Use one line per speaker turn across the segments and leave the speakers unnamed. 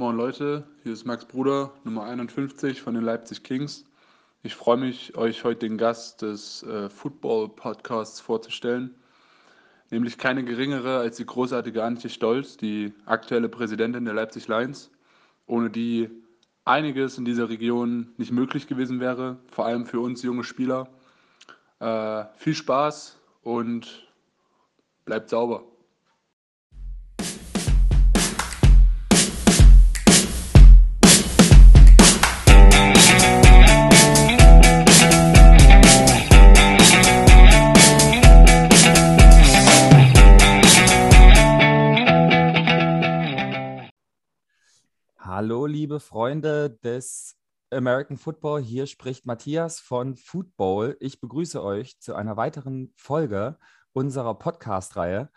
Moin Leute, hier ist Max Bruder, Nummer 51 von den Leipzig Kings. Ich freue mich, euch heute den Gast des äh, Football-Podcasts vorzustellen, nämlich keine geringere als die großartige Antje Stolz, die aktuelle Präsidentin der Leipzig Lions, ohne die einiges in dieser Region nicht möglich gewesen wäre, vor allem für uns junge Spieler. Äh, viel Spaß und bleibt sauber.
Liebe Freunde des American Football. Hier spricht Matthias von Football. Ich begrüße euch zu einer weiteren Folge unserer Podcast-Reihe.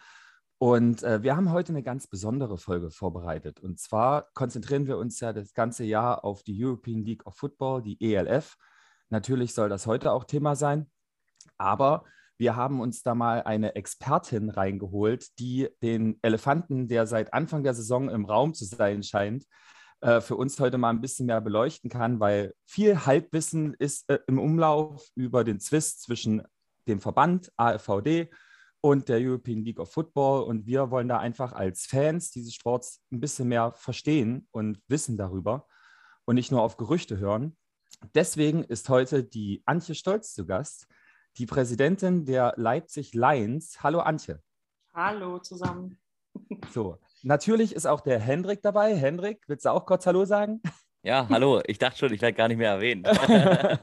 Und äh, wir haben heute eine ganz besondere Folge vorbereitet. Und zwar konzentrieren wir uns ja das ganze Jahr auf die European League of Football, die ELF. Natürlich soll das heute auch Thema sein. Aber wir haben uns da mal eine Expertin reingeholt, die den Elefanten, der seit Anfang der Saison im Raum zu sein scheint, äh, für uns heute mal ein bisschen mehr beleuchten kann, weil viel Halbwissen ist äh, im Umlauf über den Zwist zwischen dem Verband AFVD und der European League of Football. Und wir wollen da einfach als Fans dieses Sports ein bisschen mehr verstehen und wissen darüber und nicht nur auf Gerüchte hören. Deswegen ist heute die Antje Stolz zu Gast, die Präsidentin der Leipzig Lions. Hallo Antje.
Hallo zusammen.
So, Natürlich ist auch der Hendrik dabei. Hendrik, willst du auch kurz Hallo sagen?
Ja, hallo. Ich dachte schon, ich werde gar nicht mehr erwähnt.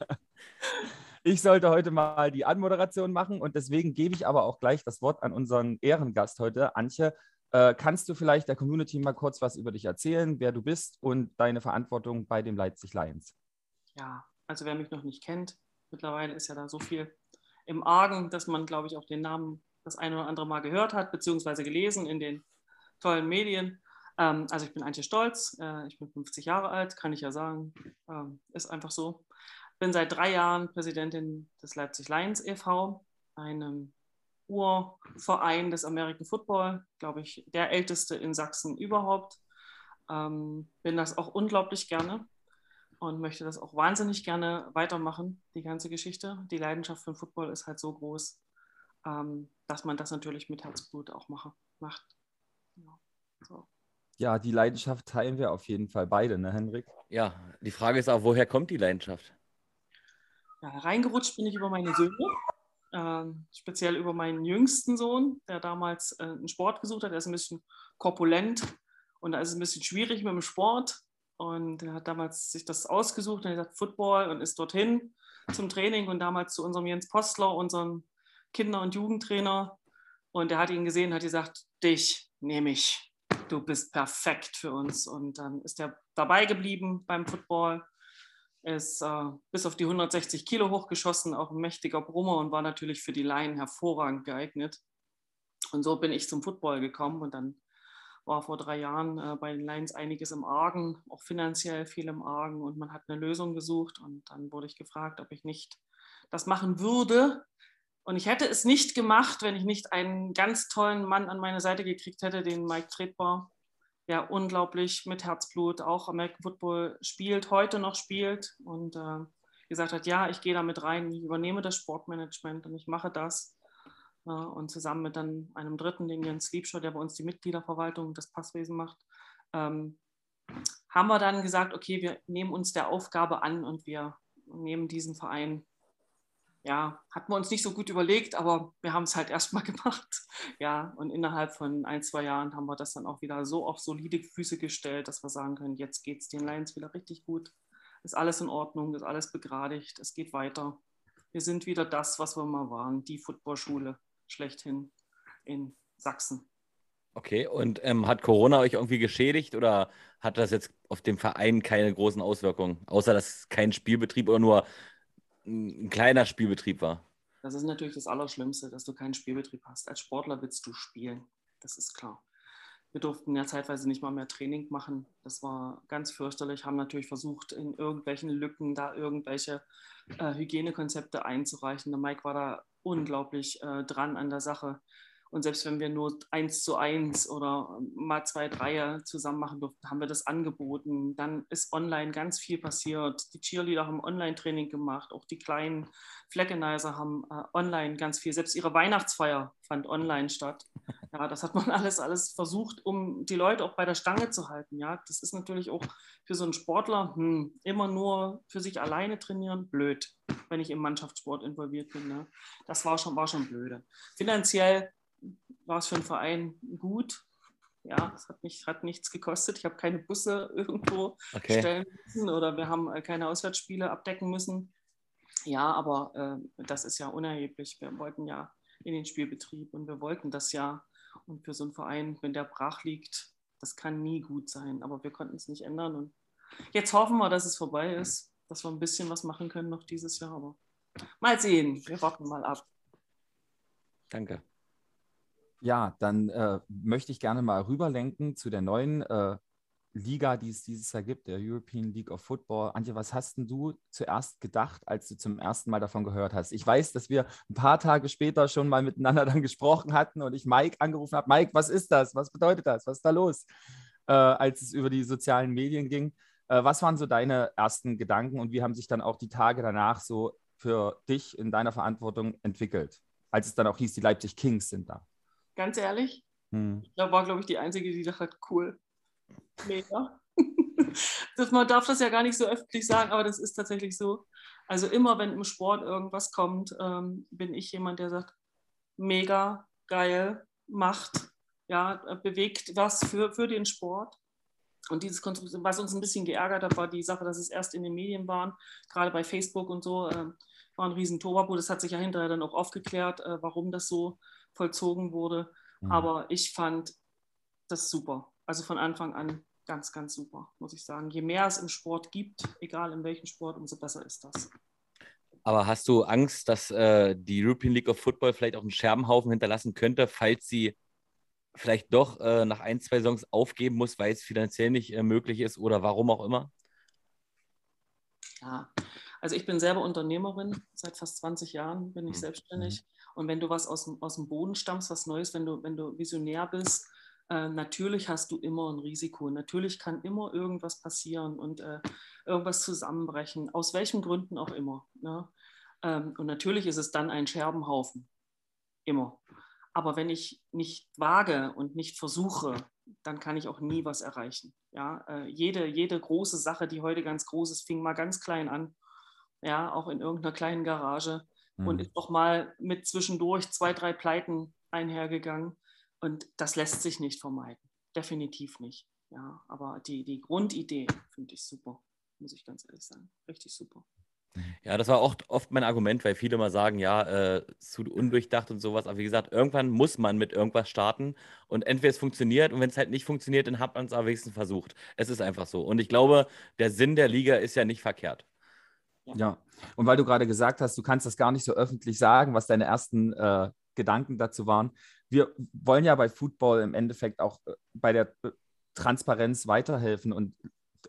ich sollte heute mal die Anmoderation machen und deswegen gebe ich aber auch gleich das Wort an unseren Ehrengast heute, Antje. Äh, kannst du vielleicht der Community mal kurz was über dich erzählen, wer du bist und deine Verantwortung bei dem Leipzig Lions?
Ja, also wer mich noch nicht kennt, mittlerweile ist ja da so viel im Argen, dass man, glaube ich, auch den Namen das eine oder andere Mal gehört hat, beziehungsweise gelesen in den tollen Medien. Ähm, also ich bin Antje Stolz, äh, ich bin 50 Jahre alt, kann ich ja sagen, ähm, ist einfach so. Bin seit drei Jahren Präsidentin des Leipzig Lions e.V., einem Urverein des American Football, glaube ich, der älteste in Sachsen überhaupt. Ähm, bin das auch unglaublich gerne und möchte das auch wahnsinnig gerne weitermachen, die ganze Geschichte. Die Leidenschaft für den Football ist halt so groß, ähm, dass man das natürlich mit Herzblut auch mache, macht.
So. Ja, die Leidenschaft teilen wir auf jeden Fall beide, ne, Henrik?
Ja, die Frage ist auch, woher kommt die Leidenschaft?
Ja, reingerutscht bin ich über meine Söhne, äh, speziell über meinen jüngsten Sohn, der damals äh, einen Sport gesucht hat. Der ist ein bisschen korpulent und da ist es ein bisschen schwierig mit dem Sport. Und er hat damals sich das ausgesucht und er hat Football und ist dorthin zum Training und damals zu unserem Jens Postler, unserem Kinder- und Jugendtrainer. Und er hat ihn gesehen und hat gesagt, dich nehme ich du bist perfekt für uns. Und dann ist er dabei geblieben beim Football, ist äh, bis auf die 160 Kilo hochgeschossen, auch ein mächtiger Brummer und war natürlich für die Laien hervorragend geeignet. Und so bin ich zum Football gekommen und dann war vor drei Jahren äh, bei den Lions einiges im Argen, auch finanziell viel im Argen und man hat eine Lösung gesucht und dann wurde ich gefragt, ob ich nicht das machen würde, und ich hätte es nicht gemacht, wenn ich nicht einen ganz tollen Mann an meine Seite gekriegt hätte, den Mike Tretbar, der unglaublich mit Herzblut auch American Football spielt, heute noch spielt und äh, gesagt hat, ja, ich gehe da mit rein, ich übernehme das Sportmanagement und ich mache das. Äh, und zusammen mit dann einem dritten, den Jens Liebscher, der bei uns die Mitgliederverwaltung des Passwesen macht, ähm, haben wir dann gesagt, okay, wir nehmen uns der Aufgabe an und wir nehmen diesen Verein ja, hatten wir uns nicht so gut überlegt, aber wir haben es halt erstmal gemacht. Ja, und innerhalb von ein, zwei Jahren haben wir das dann auch wieder so auf solide Füße gestellt, dass wir sagen können, jetzt geht es den Lions wieder richtig gut. Ist alles in Ordnung, ist alles begradigt, es geht weiter. Wir sind wieder das, was wir mal waren, die Footballschule schlechthin in Sachsen.
Okay, und ähm, hat Corona euch irgendwie geschädigt oder hat das jetzt auf dem Verein keine großen Auswirkungen, außer dass kein Spielbetrieb oder nur ein kleiner Spielbetrieb war.
Das ist natürlich das Allerschlimmste, dass du keinen Spielbetrieb hast. Als Sportler willst du spielen, das ist klar. Wir durften ja zeitweise nicht mal mehr Training machen. Das war ganz fürchterlich. Haben natürlich versucht, in irgendwelchen Lücken da irgendwelche äh, Hygienekonzepte einzureichen. Der Mike war da unglaublich äh, dran an der Sache. Und selbst wenn wir nur eins zu eins oder mal zwei, drei zusammen machen durften, haben wir das angeboten. Dann ist online ganz viel passiert. Die Cheerleader haben Online-Training gemacht, auch die kleinen Fleckenizer haben äh, online ganz viel. Selbst ihre Weihnachtsfeier fand online statt. Ja, das hat man alles, alles versucht, um die Leute auch bei der Stange zu halten. Ja, das ist natürlich auch für so einen Sportler hm, immer nur für sich alleine trainieren, blöd, wenn ich im Mannschaftssport involviert bin. Ne? Das war schon, war schon blöde. Finanziell war es für den Verein gut. Ja, es hat, nicht, hat nichts gekostet. Ich habe keine Busse irgendwo okay. stellen müssen oder wir haben äh, keine Auswärtsspiele abdecken müssen. Ja, aber äh, das ist ja unerheblich. Wir wollten ja in den Spielbetrieb und wir wollten das ja. Und für so einen Verein, wenn der brach liegt, das kann nie gut sein. Aber wir konnten es nicht ändern. Und jetzt hoffen wir, dass es vorbei ist, dass wir ein bisschen was machen können noch dieses Jahr. Aber mal sehen. Wir warten mal ab.
Danke.
Ja, dann äh, möchte ich gerne mal rüberlenken zu der neuen äh, Liga, die es dieses Jahr gibt, der European League of Football. Antje, was hast denn du zuerst gedacht, als du zum ersten Mal davon gehört hast? Ich weiß, dass wir ein paar Tage später schon mal miteinander dann gesprochen hatten und ich Mike angerufen habe. Mike, was ist das? Was bedeutet das? Was ist da los? Äh, als es über die sozialen Medien ging. Äh, was waren so deine ersten Gedanken und wie haben sich dann auch die Tage danach so für dich in deiner Verantwortung entwickelt? Als es dann auch hieß, die Leipzig Kings sind da
ganz ehrlich. Hm. Da war, glaube ich, die Einzige, die dachte, cool, mega. das, man darf das ja gar nicht so öffentlich sagen, aber das ist tatsächlich so. Also immer, wenn im Sport irgendwas kommt, ähm, bin ich jemand, der sagt, mega, geil, macht, ja, bewegt was für, für den Sport. Und dieses Konstrukt, was uns ein bisschen geärgert hat, war die Sache, dass es erst in den Medien waren, gerade bei Facebook und so, äh, war ein riesen Tobabu. Das hat sich ja hinterher dann auch aufgeklärt, äh, warum das so vollzogen wurde. Mhm. Aber ich fand das super. Also von Anfang an ganz, ganz super, muss ich sagen. Je mehr es im Sport gibt, egal in welchem Sport, umso besser ist das.
Aber hast du Angst, dass äh, die European League of Football vielleicht auch einen Scherbenhaufen hinterlassen könnte, falls sie vielleicht doch äh, nach ein, zwei Songs aufgeben muss, weil es finanziell nicht äh, möglich ist oder warum auch immer?
Ja, also ich bin selber Unternehmerin, seit fast 20 Jahren bin ich mhm. selbstständig. Und wenn du was aus dem, aus dem Boden stammst, was Neues, wenn du, wenn du visionär bist, äh, natürlich hast du immer ein Risiko. Natürlich kann immer irgendwas passieren und äh, irgendwas zusammenbrechen, aus welchen Gründen auch immer. Ne? Ähm, und natürlich ist es dann ein Scherbenhaufen. Immer. Aber wenn ich nicht wage und nicht versuche, dann kann ich auch nie was erreichen. Ja, äh, jede, jede große Sache, die heute ganz groß ist, fing mal ganz klein an ja, auch in irgendeiner kleinen Garage mhm. und ist noch mal mit zwischendurch zwei, drei Pleiten einhergegangen. Und das lässt sich nicht vermeiden. Definitiv nicht. Ja, aber die, die Grundidee finde ich super, muss ich ganz ehrlich sagen. Richtig super.
Ja, das war auch oft mein Argument, weil viele mal sagen, ja, äh, zu undurchdacht und sowas. Aber wie gesagt, irgendwann muss man mit irgendwas starten. Und entweder es funktioniert und wenn es halt nicht funktioniert, dann hat man es am wenigsten versucht. Es ist einfach so. Und ich glaube, der Sinn der Liga ist ja nicht verkehrt.
Ja, und weil du gerade gesagt hast, du kannst das gar nicht so öffentlich sagen, was deine ersten äh, Gedanken dazu waren. Wir wollen ja bei Football im Endeffekt auch äh, bei der äh, Transparenz weiterhelfen und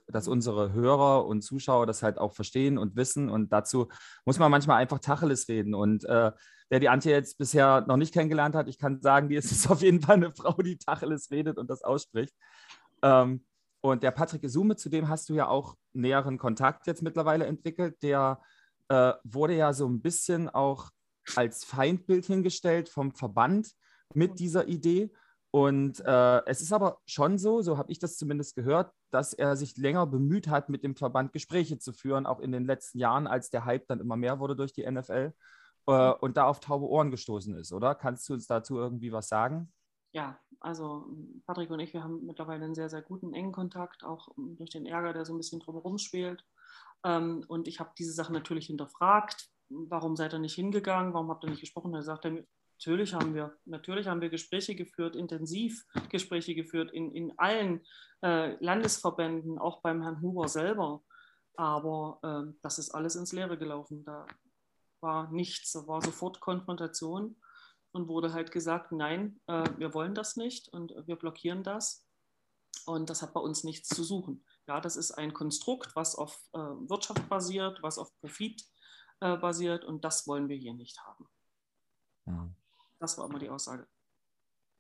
dass unsere Hörer und Zuschauer das halt auch verstehen und wissen. Und dazu muss man manchmal einfach Tacheles reden. Und äh, wer die Antje jetzt bisher noch nicht kennengelernt hat, ich kann sagen, die ist auf jeden Fall eine Frau, die Tacheles redet und das ausspricht. Ähm, und der Patrick Isume, zu dem hast du ja auch näheren Kontakt jetzt mittlerweile entwickelt. Der äh, wurde ja so ein bisschen auch als Feindbild hingestellt vom Verband mit dieser Idee. Und äh, es ist aber schon so, so habe ich das zumindest gehört, dass er sich länger bemüht hat, mit dem Verband Gespräche zu führen, auch in den letzten Jahren, als der Hype dann immer mehr wurde durch die NFL äh, und da auf taube Ohren gestoßen ist, oder? Kannst du uns dazu irgendwie was sagen?
ja, also Patrick und ich, wir haben mittlerweile einen sehr, sehr guten, engen Kontakt, auch durch den Ärger, der so ein bisschen drumherum spielt. Ähm, und ich habe diese Sache natürlich hinterfragt. Warum seid ihr nicht hingegangen? Warum habt ihr nicht gesprochen? Er sagt natürlich haben wir, natürlich haben wir Gespräche geführt, intensiv Gespräche geführt in, in allen äh, Landesverbänden, auch beim Herrn Huber selber. Aber äh, das ist alles ins Leere gelaufen. Da war nichts, da war sofort Konfrontation und wurde halt gesagt, nein, äh, wir wollen das nicht und wir blockieren das. Und das hat bei uns nichts zu suchen. Ja, das ist ein Konstrukt, was auf äh, Wirtschaft basiert, was auf Profit äh, basiert und das wollen wir hier nicht haben. Ja. Das war immer die Aussage.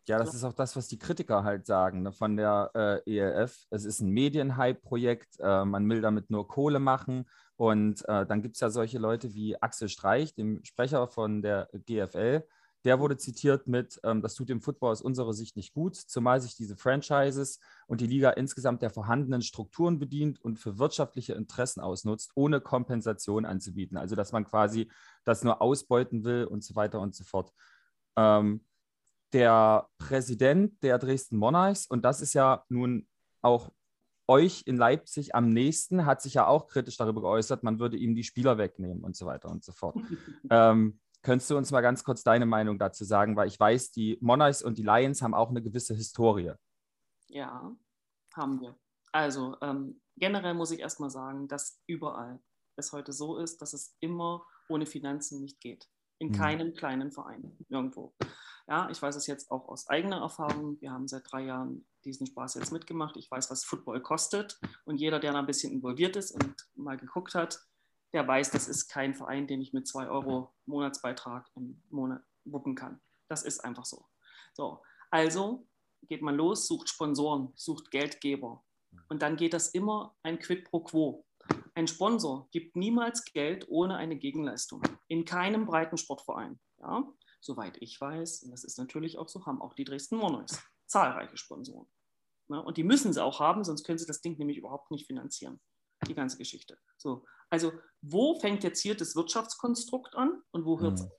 Ja, das ist auch das, was die Kritiker halt sagen ne, von der äh, ELF. Es ist ein Medienhype-Projekt, äh, man will damit nur Kohle machen. Und äh, dann gibt es ja solche Leute wie Axel Streich, dem Sprecher von der GFL. Der wurde zitiert mit, ähm, das tut dem Football aus unserer Sicht nicht gut, zumal sich diese Franchises und die Liga insgesamt der vorhandenen Strukturen bedient und für wirtschaftliche Interessen ausnutzt, ohne Kompensation anzubieten. Also dass man quasi das nur ausbeuten will und so weiter und so fort. Ähm, der Präsident der Dresden Monarchs, und das ist ja nun auch euch in Leipzig am nächsten, hat sich ja auch kritisch darüber geäußert, man würde ihm die Spieler wegnehmen und so weiter und so fort. ähm, könntest du uns mal ganz kurz deine Meinung dazu sagen, weil ich weiß, die Monarchs und die Lions haben auch eine gewisse Historie.
Ja, haben wir. Also ähm, generell muss ich erstmal sagen, dass überall es heute so ist, dass es immer ohne Finanzen nicht geht. In hm. keinem kleinen Verein, irgendwo. Ja, ich weiß es jetzt auch aus eigener Erfahrung. Wir haben seit drei Jahren diesen Spaß jetzt mitgemacht. Ich weiß, was Football kostet. Und jeder, der da ein bisschen involviert ist und mal geguckt hat, der weiß, das ist kein Verein, den ich mit zwei Euro Monatsbeitrag im Monat wuppen kann. Das ist einfach so. So, also geht man los, sucht Sponsoren, sucht Geldgeber. Und dann geht das immer ein Quid pro Quo. Ein Sponsor gibt niemals Geld ohne eine Gegenleistung. In keinem breiten Sportverein. Ja? Soweit ich weiß, und das ist natürlich auch so, haben auch die Dresden Monarchs zahlreiche Sponsoren. Ne? Und die müssen sie auch haben, sonst können sie das Ding nämlich überhaupt nicht finanzieren. Die ganze Geschichte. So, also wo fängt jetzt hier das Wirtschaftskonstrukt an und wo hört es? Mhm.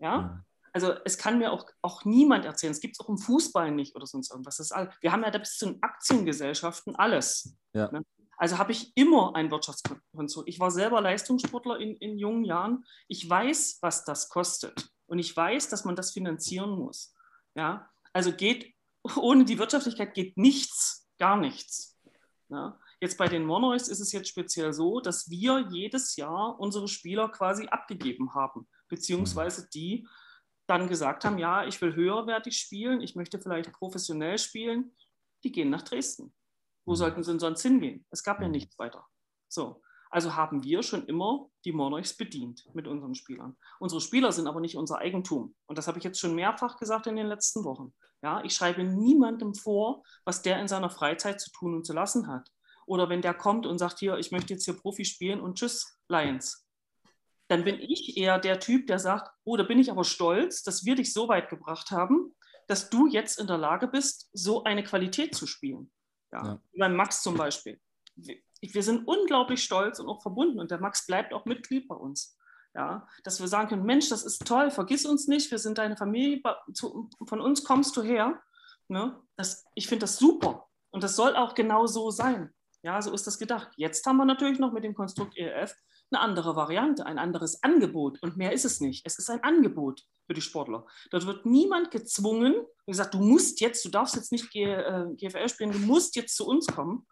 Ja? Also es kann mir auch, auch niemand erzählen, es gibt es auch im Fußball nicht oder sonst irgendwas. Das all, wir haben ja da bis zu den Aktiengesellschaften alles. Ja. Ne? Also habe ich immer ein Wirtschaftskonstrukt. Ich war selber Leistungssportler in, in jungen Jahren. Ich weiß, was das kostet. Und ich weiß, dass man das finanzieren muss. Ja? Also geht, ohne die Wirtschaftlichkeit geht nichts, gar nichts. Ja? Jetzt bei den Monarchs ist es jetzt speziell so, dass wir jedes Jahr unsere Spieler quasi abgegeben haben, beziehungsweise die dann gesagt haben, ja, ich will höherwertig spielen, ich möchte vielleicht professionell spielen, die gehen nach Dresden. Wo sollten sie denn sonst hingehen? Es gab ja nichts weiter. So, also haben wir schon immer die Monarchs bedient mit unseren Spielern. Unsere Spieler sind aber nicht unser Eigentum. Und das habe ich jetzt schon mehrfach gesagt in den letzten Wochen. Ja, ich schreibe niemandem vor, was der in seiner Freizeit zu tun und zu lassen hat. Oder wenn der kommt und sagt, hier, ich möchte jetzt hier Profi spielen und tschüss, Lions. Dann bin ich eher der Typ, der sagt, oh, da bin ich aber stolz, dass wir dich so weit gebracht haben, dass du jetzt in der Lage bist, so eine Qualität zu spielen. Ja, ja. Wie beim Max zum Beispiel wir sind unglaublich stolz und auch verbunden und der Max bleibt auch Mitglied bei uns. Ja, dass wir sagen können, Mensch, das ist toll, vergiss uns nicht, wir sind deine Familie, von uns kommst du her. Ne? Das, ich finde das super und das soll auch genau so sein. Ja, so ist das gedacht. Jetzt haben wir natürlich noch mit dem Konstrukt ELF eine andere Variante, ein anderes Angebot und mehr ist es nicht. Es ist ein Angebot für die Sportler. Dort wird niemand gezwungen wie gesagt, du musst jetzt, du darfst jetzt nicht GFL äh, spielen, du musst jetzt zu uns kommen,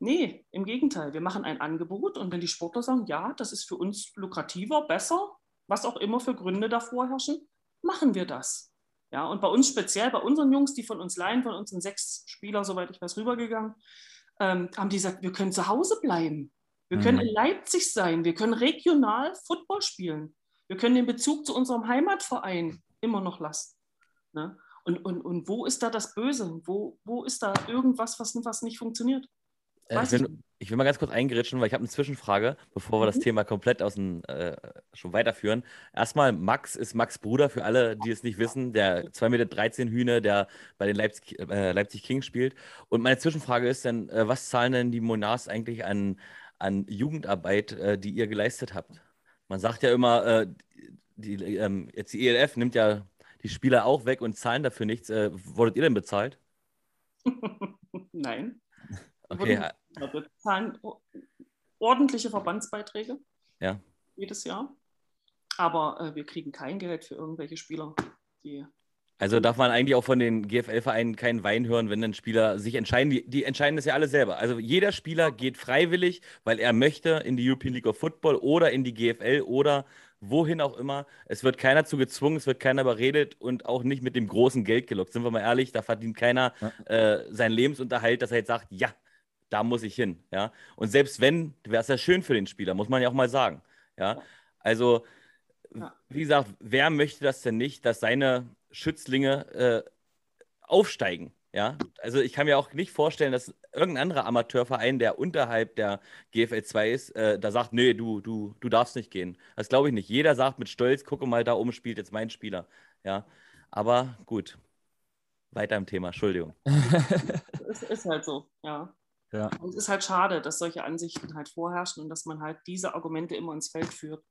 Nee, im Gegenteil. Wir machen ein Angebot und wenn die Sportler sagen, ja, das ist für uns lukrativer, besser, was auch immer für Gründe davor herrschen, machen wir das. Ja, und bei uns speziell, bei unseren Jungs, die von uns leihen, von uns sind sechs Spieler, soweit ich weiß, rübergegangen, ähm, haben die gesagt, wir können zu Hause bleiben. Wir mhm. können in Leipzig sein. Wir können regional Football spielen. Wir können den Bezug zu unserem Heimatverein immer noch lassen. Ne? Und, und, und wo ist da das Böse? Wo, wo ist da irgendwas, was, was nicht funktioniert?
Äh, ich, will, ich, will, mal ganz kurz eingeritschen, weil ich habe eine Zwischenfrage, bevor wir mhm. das Thema komplett aus dem, äh, schon weiterführen. Erstmal, Max ist Max Bruder, für alle, die es nicht wissen, der 2,13 Meter Hühne, der bei den Leipzig, äh, Leipzig Kings spielt. Und meine Zwischenfrage ist dann, äh, was zahlen denn die Monars eigentlich an, an Jugendarbeit, äh, die ihr geleistet habt? Man sagt ja immer, äh, die, ähm, jetzt die ELF nimmt ja die Spieler auch weg und zahlen dafür nichts. wurdet ihr denn bezahlt?
Nein. Okay. Wir zahlen ordentliche Verbandsbeiträge
ja.
jedes Jahr. Aber äh, wir kriegen kein Geld für irgendwelche Spieler, die.
Also darf man eigentlich auch von den GFL-Vereinen keinen Wein hören, wenn dann Spieler sich entscheiden. Die, die, entscheiden das ja alle selber. Also jeder Spieler geht freiwillig, weil er möchte in die European League of Football oder in die GFL oder wohin auch immer. Es wird keiner zu gezwungen, es wird keiner überredet und auch nicht mit dem großen Geld gelockt. Sind wir mal ehrlich, da verdient keiner ja. äh, seinen Lebensunterhalt, dass er jetzt sagt, ja, da muss ich hin. Ja? Und selbst wenn, wäre es ja schön für den Spieler, muss man ja auch mal sagen. Ja? Also, ja. wie gesagt, wer möchte das denn nicht, dass seine Schützlinge äh, aufsteigen. Ja, also ich kann mir auch nicht vorstellen, dass irgendein anderer Amateurverein, der unterhalb der GFL 2 ist, äh, da sagt, nee, du, du, du darfst nicht gehen. Das glaube ich nicht. Jeder sagt mit Stolz, gucke mal, da oben spielt jetzt mein Spieler. Ja, aber gut. Weiter im Thema, Entschuldigung.
es ist halt so, ja. Ja. Und es ist halt schade, dass solche Ansichten halt vorherrschen und dass man halt diese Argumente immer ins Feld führt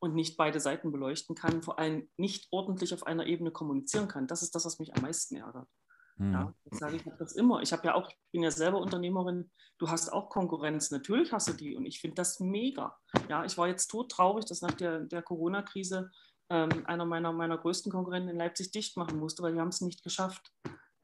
und nicht beide Seiten beleuchten kann, vor allem nicht ordentlich auf einer Ebene kommunizieren kann. Das ist das, was mich am meisten ärgert. Mhm. Ja, ich sage ich das immer. Ich habe ja auch, ich bin ja selber Unternehmerin, du hast auch Konkurrenz, natürlich hast du die und ich finde das mega. Ja, ich war jetzt todtraurig, dass nach der, der Corona-Krise ähm, einer meiner, meiner größten Konkurrenten in Leipzig dicht machen musste, weil die haben es nicht geschafft.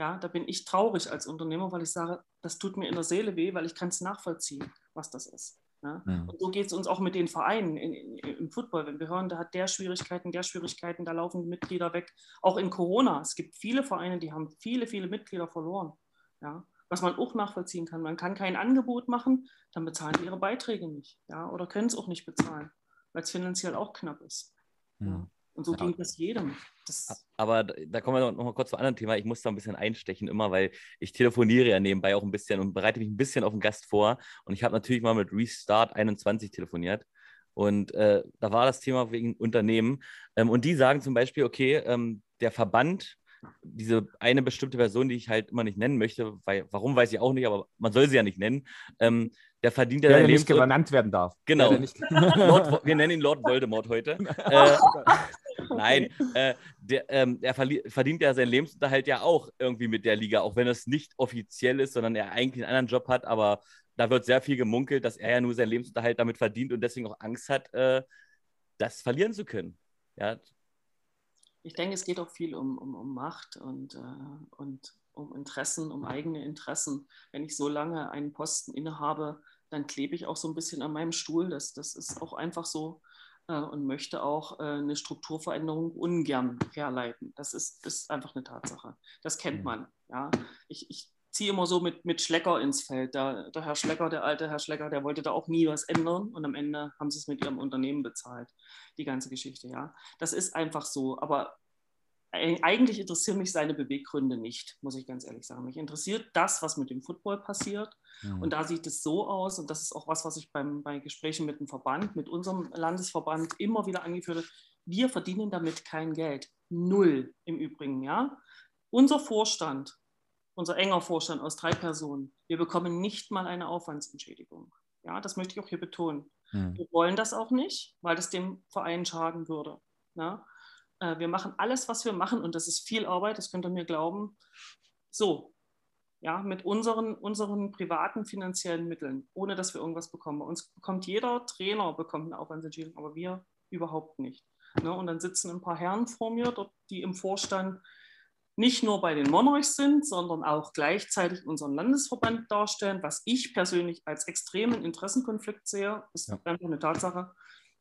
Ja, da bin ich traurig als Unternehmer, weil ich sage, das tut mir in der Seele weh, weil ich kann es nachvollziehen, was das ist. Ja? Mhm. Und so geht es uns auch mit den Vereinen in, in, im Football. Wenn wir hören, da hat der Schwierigkeiten, der Schwierigkeiten, da laufen Mitglieder weg. Auch in Corona. Es gibt viele Vereine, die haben viele, viele Mitglieder verloren. Ja? Was man auch nachvollziehen kann. Man kann kein Angebot machen, dann bezahlen die ihre Beiträge nicht. Ja? Oder können es auch nicht bezahlen, weil es finanziell auch knapp ist. Mhm. Und so ja. ging das jedem. Das
Aber da kommen wir noch mal kurz zu einem anderen Thema. Ich muss da ein bisschen einstechen immer, weil ich telefoniere ja nebenbei auch ein bisschen und bereite mich ein bisschen auf den Gast vor. Und ich habe natürlich mal mit Restart 21 telefoniert. Und äh, da war das Thema wegen Unternehmen. Ähm, und die sagen zum Beispiel, okay, ähm, der Verband, diese eine bestimmte Person, die ich halt immer nicht nennen möchte, weil, warum weiß ich auch nicht, aber man soll sie ja nicht nennen, ähm, der verdient ja
der, der nicht genannt werden darf.
Genau. Lord, wir nennen ihn Lord Voldemort heute. äh, nein, äh, der, ähm, er verdient ja seinen Lebensunterhalt ja auch irgendwie mit der Liga, auch wenn es nicht offiziell ist, sondern er eigentlich einen anderen Job hat, aber da wird sehr viel gemunkelt, dass er ja nur seinen Lebensunterhalt damit verdient und deswegen auch Angst hat, äh, das verlieren zu können. Ja.
Ich denke, es geht auch viel um, um, um Macht und, äh, und um Interessen, um eigene Interessen. Wenn ich so lange einen Posten innehabe, dann klebe ich auch so ein bisschen an meinem Stuhl. Das, das ist auch einfach so und möchte auch äh, eine Strukturveränderung ungern herleiten. Das ist, ist einfach eine Tatsache. Das kennt mhm. man. Ja. Ich, ich ziehe immer so mit, mit Schlecker ins Feld. Der, der Herr Schlecker, der alte Herr Schlecker, der wollte da auch nie was ändern und am Ende haben sie es mit ihrem Unternehmen bezahlt, die ganze Geschichte. Ja. Das ist einfach so. Aber eigentlich interessieren mich seine Beweggründe nicht, muss ich ganz ehrlich sagen. Mich interessiert das, was mit dem Football passiert. Mhm. Und da sieht es so aus, und das ist auch was, was ich beim, bei Gesprächen mit dem Verband, mit unserem Landesverband immer wieder angeführt habe. Wir verdienen damit kein Geld. Null im Übrigen, ja. Unser Vorstand, unser enger Vorstand aus drei Personen, wir bekommen nicht mal eine Aufwandsentschädigung. Ja, das möchte ich auch hier betonen. Mhm. Wir wollen das auch nicht, weil das dem Verein schaden würde. Ja? Äh, wir machen alles, was wir machen, und das ist viel Arbeit, das könnt ihr mir glauben, so, ja, mit unseren, unseren privaten finanziellen Mitteln, ohne dass wir irgendwas bekommen. Bei uns bekommt jeder Trainer bekommt eine Aufwandsentschädigung, aber wir überhaupt nicht. Ne? Und dann sitzen ein paar Herren vor mir, dort, die im Vorstand nicht nur bei den Monarchs sind, sondern auch gleichzeitig unseren Landesverband darstellen, was ich persönlich als extremen Interessenkonflikt sehe, ist ja. einfach eine Tatsache.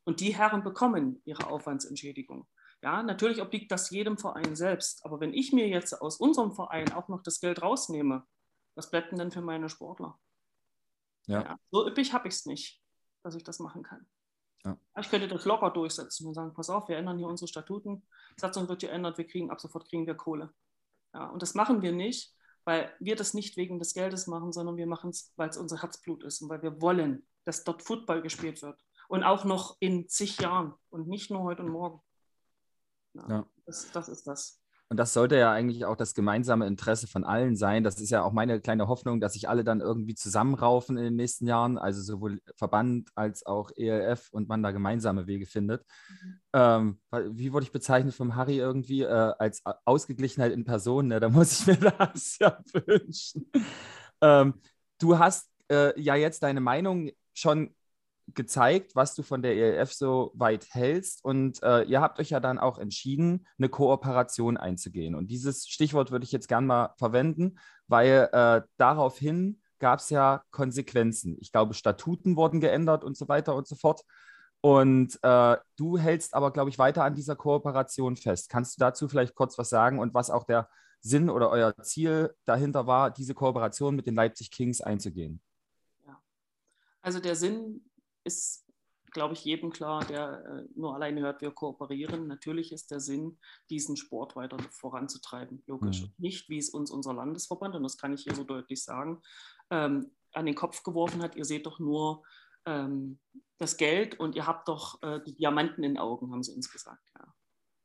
Und die Herren bekommen ihre Aufwandsentschädigung. Ja, natürlich obliegt das jedem Verein selbst. Aber wenn ich mir jetzt aus unserem Verein auch noch das Geld rausnehme, was bleibt denn denn für meine Sportler? Ja. ja so üppig habe ich es nicht, dass ich das machen kann. Ja. Ich könnte das locker durchsetzen und sagen, pass auf, wir ändern hier unsere Statuten, Satzung wird geändert, wir kriegen ab sofort kriegen wir Kohle. Ja, und das machen wir nicht, weil wir das nicht wegen des Geldes machen, sondern wir machen es, weil es unser Herzblut ist und weil wir wollen, dass dort Football gespielt wird. Und auch noch in zig Jahren und nicht nur heute und morgen. Ja, das, das ist das.
Und das sollte ja eigentlich auch das gemeinsame Interesse von allen sein. Das ist ja auch meine kleine Hoffnung, dass sich alle dann irgendwie zusammenraufen in den nächsten Jahren, also sowohl Verband als auch ELF und man da gemeinsame Wege findet. Mhm. Ähm, wie wurde ich bezeichnet vom Harry irgendwie? Äh, als Ausgeglichenheit in Person. Ne? Da muss ich mir das ja wünschen. Ähm, du hast äh, ja jetzt deine Meinung schon gezeigt, was du von der ELF so weit hältst. Und äh, ihr habt euch ja dann auch entschieden, eine Kooperation einzugehen. Und dieses Stichwort würde ich jetzt gerne mal verwenden, weil äh, daraufhin gab es ja Konsequenzen. Ich glaube, Statuten wurden geändert und so weiter und so fort. Und äh, du hältst aber, glaube ich, weiter an dieser Kooperation fest. Kannst du dazu vielleicht kurz was sagen und was auch der Sinn oder euer Ziel dahinter war, diese Kooperation mit den Leipzig Kings einzugehen?
Ja. Also der Sinn ist glaube ich, jedem klar, der äh, nur alleine hört, wir kooperieren. Natürlich ist der Sinn, diesen Sport weiter voranzutreiben, logisch. Mhm. Nicht, wie es uns unser Landesverband, und das kann ich hier so deutlich sagen, ähm, an den Kopf geworfen hat. Ihr seht doch nur ähm, das Geld und ihr habt doch äh, die Diamanten in den Augen, haben sie uns gesagt. Ja.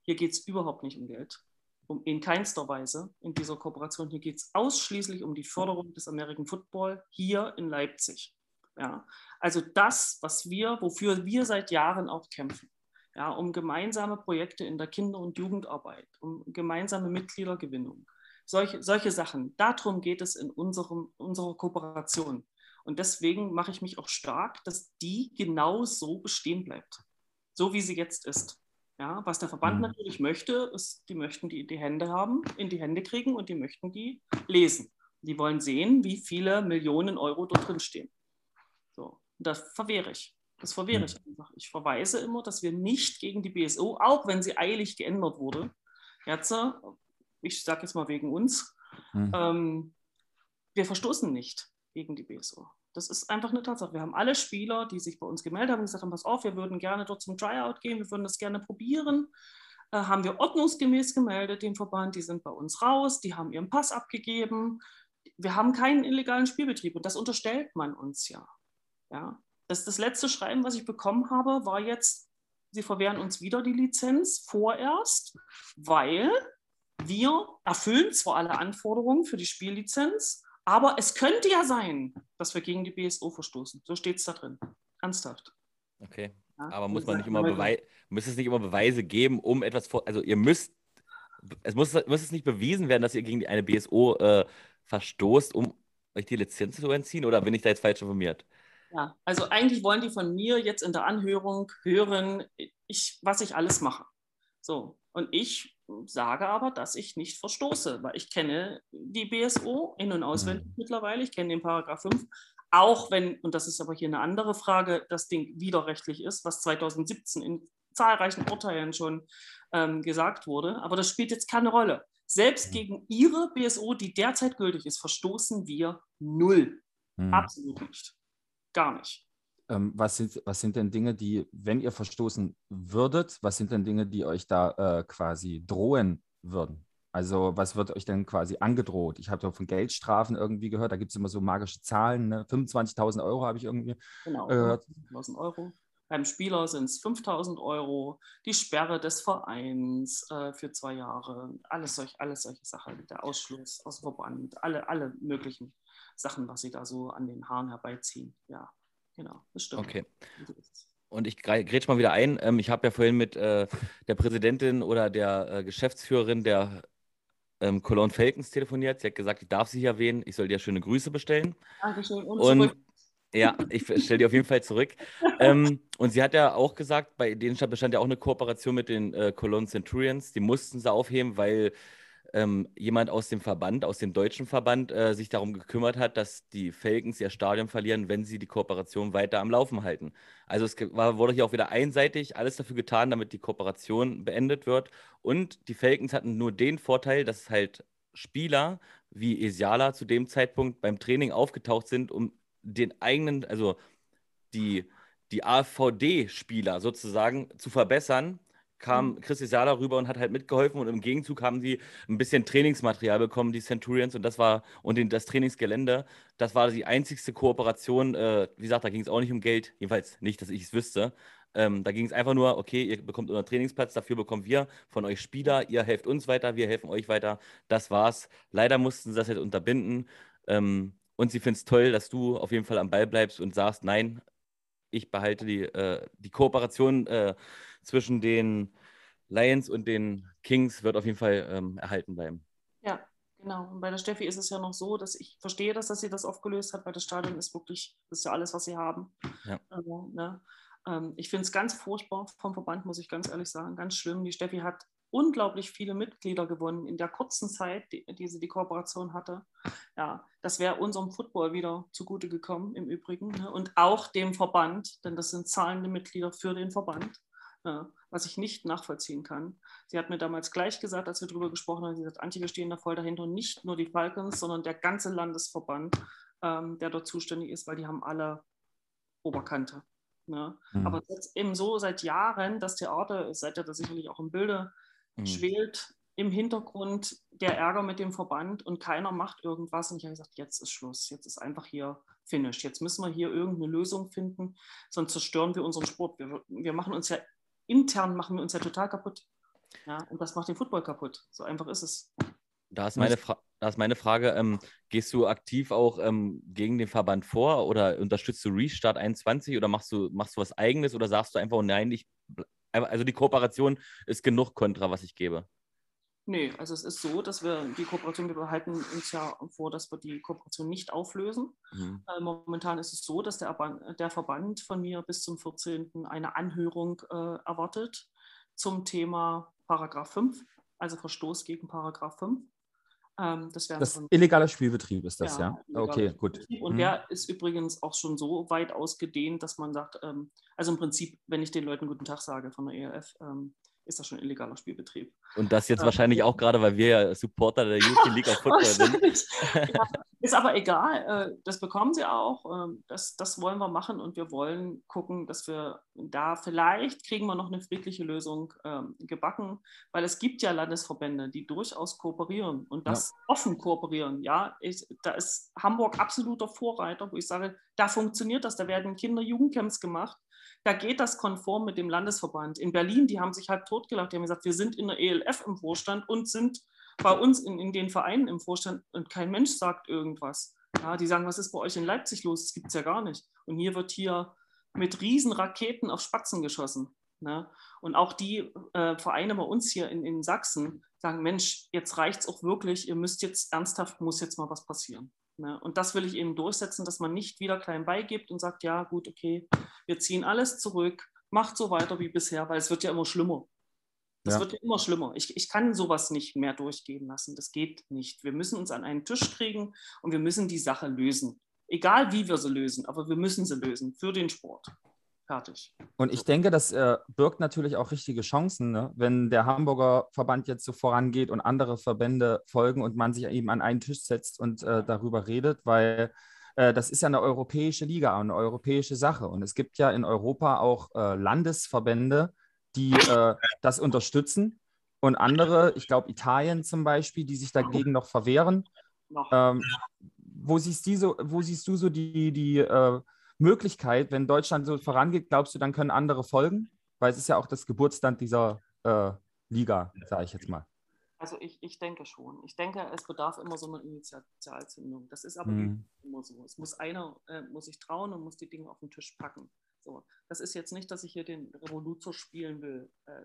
Hier geht es überhaupt nicht um Geld. Um, in keinster Weise in dieser Kooperation. Hier geht es ausschließlich um die Förderung des American Football hier in Leipzig. Ja. Also das, was wir, wofür wir seit Jahren auch kämpfen. Ja, um gemeinsame Projekte in der Kinder- und Jugendarbeit, um gemeinsame Mitgliedergewinnung. Solche, solche Sachen. Darum geht es in unserem, unserer Kooperation. Und deswegen mache ich mich auch stark, dass die genau so bestehen bleibt. So wie sie jetzt ist. Ja, was der Verband mhm. natürlich möchte, ist, die möchten die, die Hände haben, in die Hände kriegen und die möchten die lesen. Die wollen sehen, wie viele Millionen Euro dort drin stehen. So, das verwehre ich. Das verwehre mhm. ich einfach. Ich verweise immer, dass wir nicht gegen die BSO, auch wenn sie eilig geändert wurde, jetzt, ich sage jetzt mal wegen uns, mhm. ähm, wir verstoßen nicht gegen die BSO. Das ist einfach eine Tatsache. Wir haben alle Spieler, die sich bei uns gemeldet haben, gesagt haben, pass auf, wir würden gerne dort zum Tryout gehen, wir würden das gerne probieren. Äh, haben wir ordnungsgemäß gemeldet, den Verband, die sind bei uns raus, die haben ihren Pass abgegeben. Wir haben keinen illegalen Spielbetrieb und das unterstellt man uns ja. Ja? Das, das letzte Schreiben, was ich bekommen habe, war jetzt, sie verwehren uns wieder die Lizenz vorerst, weil wir erfüllen zwar alle Anforderungen für die Spiellizenz, aber es könnte ja sein, dass wir gegen die BSO verstoßen. So steht es da drin. Ernsthaft.
Okay. Ja, aber muss man nicht immer Beweise, muss es nicht immer Beweise geben, um etwas vor. Also ihr müsst, es muss, muss es nicht bewiesen werden, dass ihr gegen eine BSO äh, verstoßt, um euch die Lizenz zu entziehen, oder bin ich da jetzt falsch informiert?
Ja, also eigentlich wollen die von mir jetzt in der Anhörung hören, ich, was ich alles mache. So, und ich sage aber, dass ich nicht verstoße, weil ich kenne die BSO in- und auswendig mhm. mittlerweile, ich kenne den Paragraph 5, auch wenn, und das ist aber hier eine andere Frage, das Ding widerrechtlich ist, was 2017 in zahlreichen Urteilen schon ähm, gesagt wurde, aber das spielt jetzt keine Rolle. Selbst mhm. gegen Ihre BSO, die derzeit gültig ist, verstoßen wir null. Mhm. Absolut nicht. Gar nicht.
Ähm, was, sind, was sind denn Dinge, die, wenn ihr verstoßen würdet, was sind denn Dinge, die euch da äh, quasi drohen würden? Also was wird euch denn quasi angedroht? Ich habe ja von Geldstrafen irgendwie gehört, da gibt es immer so magische Zahlen, ne? 25.000 Euro habe ich irgendwie
genau, gehört. 25.000 Euro. Beim Spieler sind es 5.000 Euro, die Sperre des Vereins äh, für zwei Jahre, alles, solch, alles solche Sachen, der Ausschluss aus dem Verband, alle, alle möglichen Sachen, was sie da so an den Haaren herbeiziehen. Ja, Genau, das stimmt.
Okay. Und ich grätsch mal wieder ein. Ähm, ich habe ja vorhin mit äh, der Präsidentin oder der äh, Geschäftsführerin der ähm, Cologne Falcons telefoniert. Sie hat gesagt, ich darf sie erwähnen. Ich soll dir schöne Grüße bestellen.
Dankeschön.
Und, und ja, ich stelle die auf jeden Fall zurück. ähm, und sie hat ja auch gesagt, bei denen bestand ja auch eine Kooperation mit den äh, Cologne Centurions. Die mussten sie aufheben, weil ähm, jemand aus dem Verband, aus dem deutschen Verband, äh, sich darum gekümmert hat, dass die Falcons ihr Stadion verlieren, wenn sie die Kooperation weiter am Laufen halten. Also es war, wurde hier auch wieder einseitig alles dafür getan, damit die Kooperation beendet wird. Und die Falcons hatten nur den Vorteil, dass halt Spieler wie Esiala zu dem Zeitpunkt beim Training aufgetaucht sind, um den eigenen, also die, die AVD-Spieler sozusagen zu verbessern kam mhm. Chris Isala rüber und hat halt mitgeholfen und im Gegenzug haben sie ein bisschen Trainingsmaterial bekommen, die Centurions und das war und den, das Trainingsgelände, das war die einzigste Kooperation, äh, wie gesagt, da ging es auch nicht um Geld, jedenfalls nicht, dass ich es wüsste. Ähm, da ging es einfach nur, okay, ihr bekommt unseren Trainingsplatz, dafür bekommen wir von euch Spieler, ihr helft uns weiter, wir helfen euch weiter. Das war's. Leider mussten sie das jetzt unterbinden. Ähm, und sie findet es toll, dass du auf jeden Fall am Ball bleibst und sagst, nein, ich behalte die, äh, die Kooperation äh, zwischen den Lions und den Kings wird auf jeden Fall ähm, erhalten bleiben.
Ja, genau. Und bei der Steffi ist es ja noch so, dass ich verstehe, dass, dass sie das aufgelöst hat, weil das Stadion ist wirklich, das ist ja alles, was sie haben. Ja. Also, ne? ähm, ich finde es ganz furchtbar vom Verband, muss ich ganz ehrlich sagen, ganz schlimm. Die Steffi hat unglaublich viele Mitglieder gewonnen in der kurzen Zeit, die, die sie die Kooperation hatte. Ja, das wäre unserem Football wieder zugute gekommen im Übrigen ne? und auch dem Verband, denn das sind zahlende Mitglieder für den Verband ja, was ich nicht nachvollziehen kann. Sie hat mir damals gleich gesagt, als wir darüber gesprochen haben, sie hat Antje, wir stehen da voll dahinter, nicht nur die Falcons, sondern der ganze Landesverband, ähm, der dort zuständig ist, weil die haben alle Oberkante. Ne? Mhm. Aber jetzt eben so seit Jahren, das Theater, seid ihr da sicherlich auch im Bilde, mhm. schwelt im Hintergrund der Ärger mit dem Verband und keiner macht irgendwas. Und ich habe gesagt, jetzt ist Schluss, jetzt ist einfach hier Finish. Jetzt müssen wir hier irgendeine Lösung finden, sonst zerstören wir unseren Sport. Wir, wir machen uns ja intern machen wir uns ja total kaputt. Ja, und das macht den Football kaputt. So einfach ist es.
Da ist meine, Fra da ist meine Frage, ähm, gehst du aktiv auch ähm, gegen den Verband vor oder unterstützt du Restart 21 oder machst du, machst du was eigenes oder sagst du einfach, nein, ich, also die Kooperation ist genug Kontra, was ich gebe?
Nee, also es ist so, dass wir die Kooperation, wir behalten uns ja vor, dass wir die Kooperation nicht auflösen. Mhm. Äh, momentan ist es so, dass der, der, Verband von mir bis zum 14. eine Anhörung äh, erwartet zum Thema Paragraph 5, also Verstoß gegen Paragraph 5.
Ähm, das das illegaler Spielbetrieb ist das, ja? ja? Okay, gut.
Und mhm. der ist übrigens auch schon so weit ausgedehnt, dass man sagt, ähm, also im Prinzip, wenn ich den Leuten guten Tag sage von der ERF, ähm, ist das schon illegaler Spielbetrieb.
Und das jetzt ähm, wahrscheinlich auch gerade, weil wir ja Supporter der Youth League of Football sind.
ja, ist aber egal, äh, das bekommen sie auch, ähm, das, das wollen wir machen und wir wollen gucken, dass wir da vielleicht kriegen wir noch eine friedliche Lösung ähm, gebacken, weil es gibt ja Landesverbände, die durchaus kooperieren und das ja. offen kooperieren. Ja, ich, da ist Hamburg absoluter Vorreiter, wo ich sage, da funktioniert das, da werden Kinder-Jugendcamps gemacht da geht das konform mit dem Landesverband. In Berlin, die haben sich halt totgelacht. Die haben gesagt, wir sind in der ELF im Vorstand und sind bei uns in, in den Vereinen im Vorstand und kein Mensch sagt irgendwas. Ja, die sagen, was ist bei euch in Leipzig los? Das gibt es ja gar nicht. Und hier wird hier mit Riesenraketen auf Spatzen geschossen. Ne? Und auch die äh, Vereine bei uns hier in, in Sachsen sagen, Mensch, jetzt reicht es auch wirklich, ihr müsst jetzt ernsthaft, muss jetzt mal was passieren. Ne? Und das will ich eben durchsetzen, dass man nicht wieder klein beigibt und sagt, ja gut, okay, wir ziehen alles zurück, macht so weiter wie bisher, weil es wird ja immer schlimmer. Das ja. wird ja immer schlimmer. Ich, ich kann sowas nicht mehr durchgehen lassen. Das geht nicht. Wir müssen uns an einen Tisch kriegen und wir müssen die Sache lösen. Egal wie wir sie lösen, aber wir müssen sie lösen für den Sport. Fertig.
Und ich denke, das äh, birgt natürlich auch richtige Chancen, ne? wenn der Hamburger Verband jetzt so vorangeht und andere Verbände folgen und man sich eben an einen Tisch setzt und äh, darüber redet, weil äh, das ist ja eine europäische Liga, eine europäische Sache. Und es gibt ja in Europa auch äh, Landesverbände, die äh, das unterstützen und andere, ich glaube Italien zum Beispiel, die sich dagegen noch verwehren. Ähm, wo, siehst die so, wo siehst du so die, die äh, Möglichkeit, wenn Deutschland so vorangeht, glaubst du, dann können andere folgen? Weil es ist ja auch das Geburtsland dieser äh, Liga, sage ich jetzt mal.
Also ich, ich denke schon. Ich denke, es bedarf immer so einer Initialzündung. Das ist aber mhm. immer so. Es muss einer, äh, muss sich trauen und muss die Dinge auf den Tisch packen. So. Das ist jetzt nicht, dass ich hier den Revoluzer spielen will. Äh,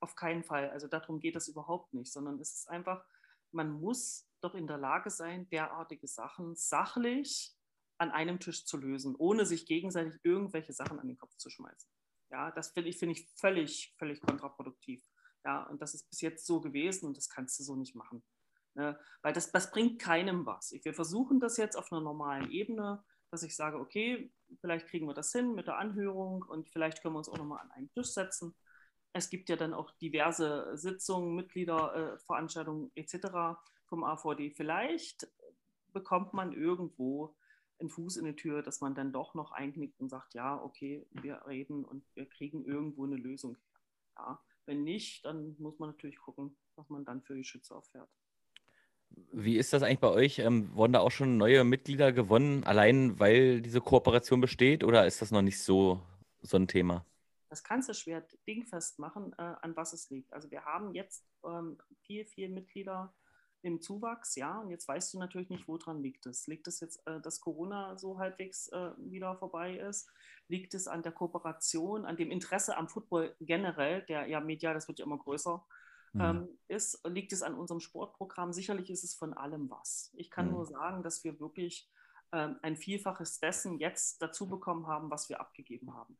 auf keinen Fall. Also darum geht es überhaupt nicht, sondern es ist einfach, man muss doch in der Lage sein, derartige Sachen sachlich an einem Tisch zu lösen, ohne sich gegenseitig irgendwelche Sachen an den Kopf zu schmeißen. Ja, das finde ich, find ich völlig, völlig kontraproduktiv. Ja, und das ist bis jetzt so gewesen und das kannst du so nicht machen. Ne? Weil das, das bringt keinem was. Wir versuchen das jetzt auf einer normalen Ebene, dass ich sage, okay, vielleicht kriegen wir das hin mit der Anhörung und vielleicht können wir uns auch nochmal an einen Tisch setzen. Es gibt ja dann auch diverse Sitzungen, Mitgliederveranstaltungen äh, etc. vom AVD. Vielleicht bekommt man irgendwo einen Fuß in die Tür, dass man dann doch noch einknickt und sagt, ja, okay, wir reden und wir kriegen irgendwo eine Lösung. Ja, wenn nicht, dann muss man natürlich gucken, was man dann für die Schütze auffährt.
Wie ist das eigentlich bei euch? Ähm, wurden da auch schon neue Mitglieder gewonnen, allein weil diese Kooperation besteht oder ist das noch nicht so, so ein Thema?
Das kannst du schwer dingfest machen, äh, an was es liegt. Also wir haben jetzt ähm, vier, vier Mitglieder im Zuwachs, ja. Und jetzt weißt du natürlich nicht, woran liegt es. Liegt es jetzt, äh, dass Corona so halbwegs äh, wieder vorbei ist? Liegt es an der Kooperation, an dem Interesse am Football generell, der ja medial, das wird ja immer größer, mhm. ähm, ist? Liegt es an unserem Sportprogramm? Sicherlich ist es von allem was. Ich kann mhm. nur sagen, dass wir wirklich ähm, ein Vielfaches dessen jetzt dazu bekommen haben, was wir abgegeben haben.